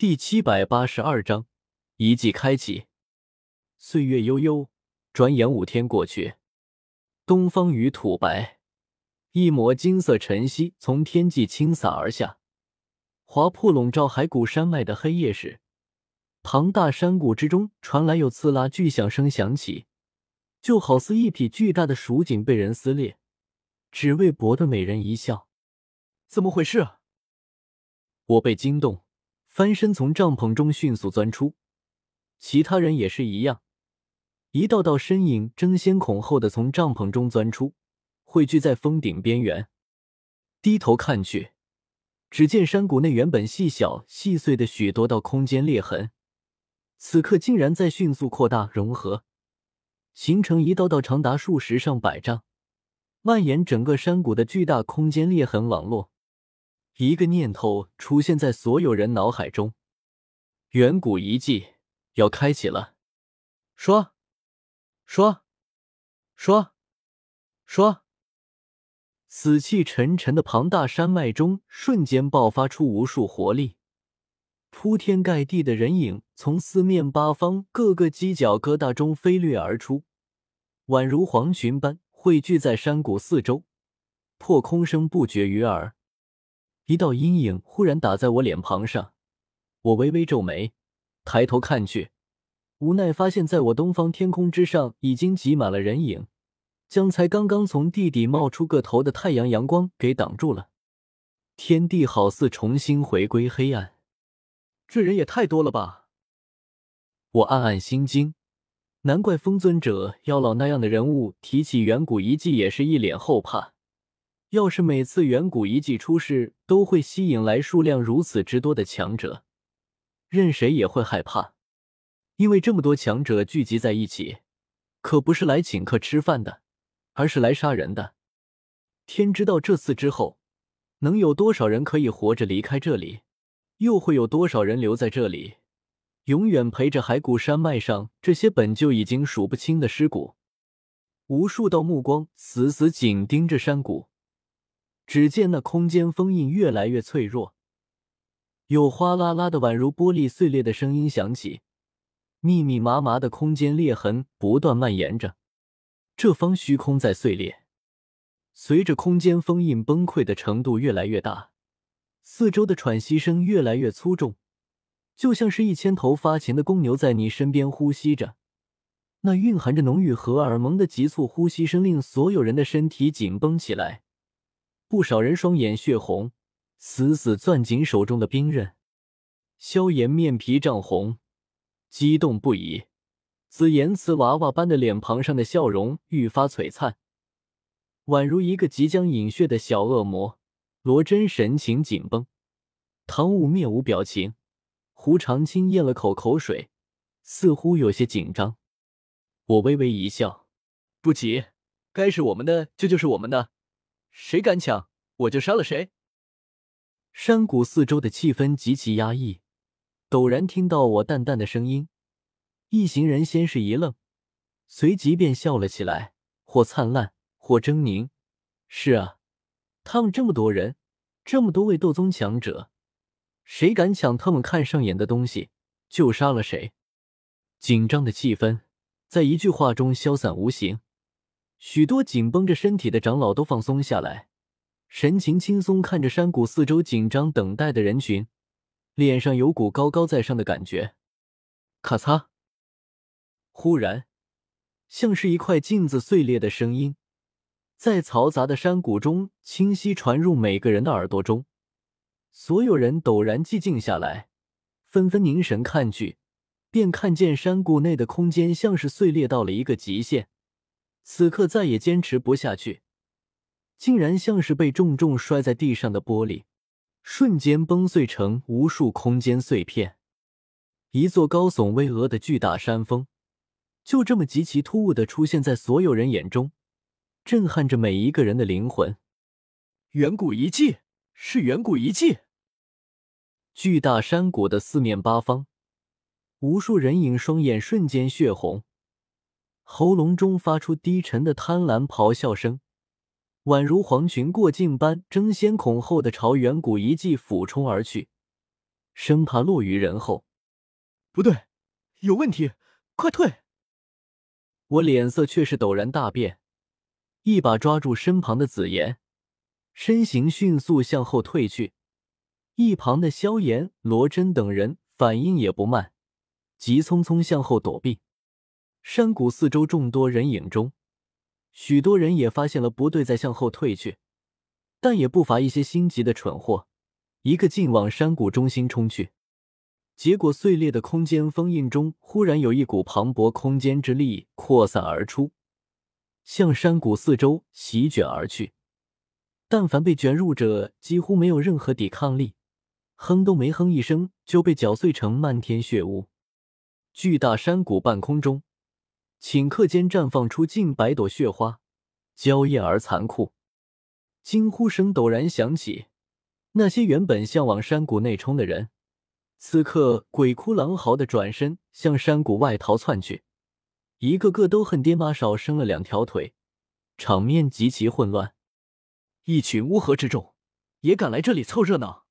第七百八十二章遗迹开启。岁月悠悠，转眼五天过去。东方与土白，一抹金色晨曦从天际倾洒而下，划破笼罩海谷山脉的黑夜时，庞大山谷之中传来有刺啦巨响声响起，就好似一匹巨大的蜀锦被人撕裂，只为博得美人一笑。怎么回事？我被惊动。翻身从帐篷中迅速钻出，其他人也是一样，一道道身影争先恐后的从帐篷中钻出，汇聚在峰顶边缘。低头看去，只见山谷内原本细小细碎的许多道空间裂痕，此刻竟然在迅速扩大融合，形成一道道长达数十上百丈、蔓延整个山谷的巨大空间裂痕网络。一个念头出现在所有人脑海中：远古遗迹要开启了！刷刷刷刷！死气沉沉的庞大山脉中瞬间爆发出无数活力，铺天盖地的人影从四面八方各个犄角疙瘩中飞掠而出，宛如黄群般汇聚在山谷四周，破空声不绝于耳。一道阴影忽然打在我脸庞上，我微微皱眉，抬头看去，无奈发现在我东方天空之上已经挤满了人影，将才刚刚从地底冒出个头的太阳阳光给挡住了。天地好似重新回归黑暗，这人也太多了吧！我暗暗心惊，难怪风尊者、妖老那样的人物提起远古遗迹也是一脸后怕。要是每次远古遗迹出世都会吸引来数量如此之多的强者，任谁也会害怕。因为这么多强者聚集在一起，可不是来请客吃饭的，而是来杀人的。天知道这次之后，能有多少人可以活着离开这里，又会有多少人留在这里，永远陪着骸骨山脉上这些本就已经数不清的尸骨。无数道目光死死紧盯着山谷。只见那空间封印越来越脆弱，有哗啦啦的宛如玻璃碎裂的声音响起，密密麻麻的空间裂痕不断蔓延着，这方虚空在碎裂。随着空间封印崩溃的程度越来越大，四周的喘息声越来越粗重，就像是一千头发情的公牛在你身边呼吸着。那蕴含着浓郁荷尔蒙的急促呼吸声，令所有人的身体紧绷起来。不少人双眼血红，死死攥紧手中的兵刃。萧炎面皮涨红，激动不已，紫言瓷娃娃般的脸庞上的笑容愈发璀璨，宛如一个即将饮血的小恶魔。罗真神情紧绷，唐舞面无表情，胡长青咽了口口水，似乎有些紧张。我微微一笑，不急，该是我们的就就是我们的。谁敢抢，我就杀了谁。山谷四周的气氛极其压抑，陡然听到我淡淡的声音，一行人先是一愣，随即便笑了起来，或灿烂，或狰狞。是啊，他们这么多人，这么多位斗宗强者，谁敢抢他们看上眼的东西，就杀了谁。紧张的气氛在一句话中消散无形。许多紧绷着身体的长老都放松下来，神情轻松，看着山谷四周紧张等待的人群，脸上有股高高在上的感觉。咔嚓！忽然，像是一块镜子碎裂的声音，在嘈杂的山谷中清晰传入每个人的耳朵中。所有人陡然寂静下来，纷纷凝神看去，便看见山谷内的空间像是碎裂到了一个极限。此刻再也坚持不下去，竟然像是被重重摔在地上的玻璃，瞬间崩碎成无数空间碎片。一座高耸巍峨的巨大山峰，就这么极其突兀的出现在所有人眼中，震撼着每一个人的灵魂。远古遗迹，是远古遗迹。巨大山谷的四面八方，无数人影双眼瞬间血红。喉咙中发出低沉的贪婪咆哮声，宛如黄群过境般争先恐后的朝远古遗迹俯冲而去，生怕落于人后。不对，有问题，快退！我脸色却是陡然大变，一把抓住身旁的紫妍，身形迅速向后退去。一旁的萧炎、罗真等人反应也不慢，急匆匆向后躲避。山谷四周众多人影中，许多人也发现了不对，在向后退去，但也不乏一些心急的蠢货，一个劲往山谷中心冲去。结果碎裂的空间封印中，忽然有一股磅礴空间之力扩散而出，向山谷四周席卷而去。但凡被卷入者，几乎没有任何抵抗力，哼都没哼一声，就被搅碎成漫天血雾。巨大山谷半空中，顷刻间绽放出近百朵血花，娇艳而残酷。惊呼声陡然响起，那些原本向往山谷内冲的人。此刻，鬼哭狼嚎的转身向山谷外逃窜去，一个个都恨爹妈少生了两条腿，场面极其混乱。一群乌合之众，也敢来这里凑热闹？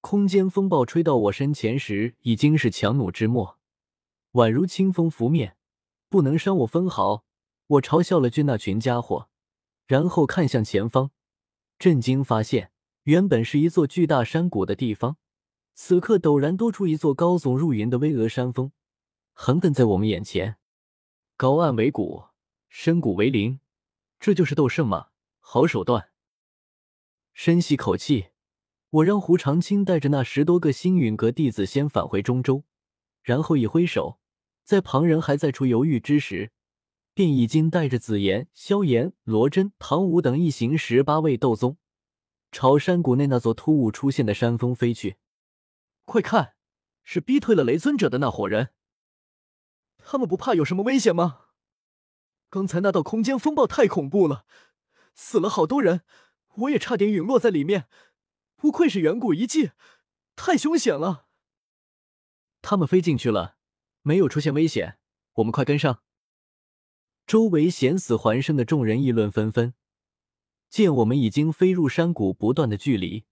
空间风暴吹到我身前时，已经是强弩之末，宛如清风拂面，不能伤我分毫。我嘲笑了句那群家伙，然后看向前方，震惊发现，原本是一座巨大山谷的地方。此刻陡然多出一座高耸入云的巍峨山峰，横亘在我们眼前。高岸为谷，深谷为陵，这就是斗圣吗？好手段！深吸口气，我让胡长青带着那十多个星陨阁弟子先返回中州，然后一挥手，在旁人还在出犹豫之时，便已经带着紫妍、萧炎、罗真、唐舞等一行十八位斗宗，朝山谷内那座突兀出现的山峰飞去。快看，是逼退了雷尊者的那伙人。他们不怕有什么危险吗？刚才那道空间风暴太恐怖了，死了好多人，我也差点陨落在里面。不愧是远古遗迹，太凶险了。他们飞进去了，没有出现危险，我们快跟上。周围险死还生的众人议论纷纷。见我们已经飞入山谷不断的距离，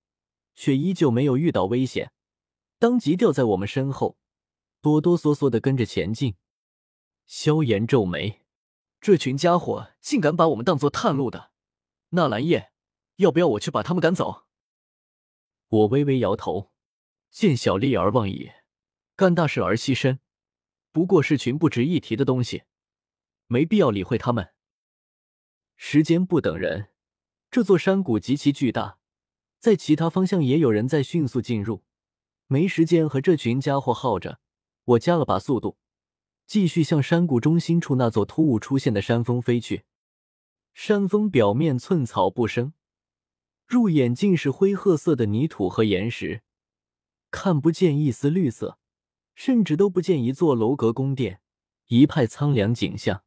却依旧没有遇到危险。当即掉在我们身后，哆哆嗦嗦的跟着前进。萧炎皱眉，这群家伙竟敢把我们当做探路的！纳兰叶，要不要我去把他们赶走？我微微摇头，见小利而忘义，干大事而牺牲，不过是群不值一提的东西，没必要理会他们。时间不等人，这座山谷极其巨大，在其他方向也有人在迅速进入。没时间和这群家伙耗着，我加了把速度，继续向山谷中心处那座突兀出现的山峰飞去。山峰表面寸草不生，入眼尽是灰褐色的泥土和岩石，看不见一丝绿色，甚至都不见一座楼阁宫殿，一派苍凉景象。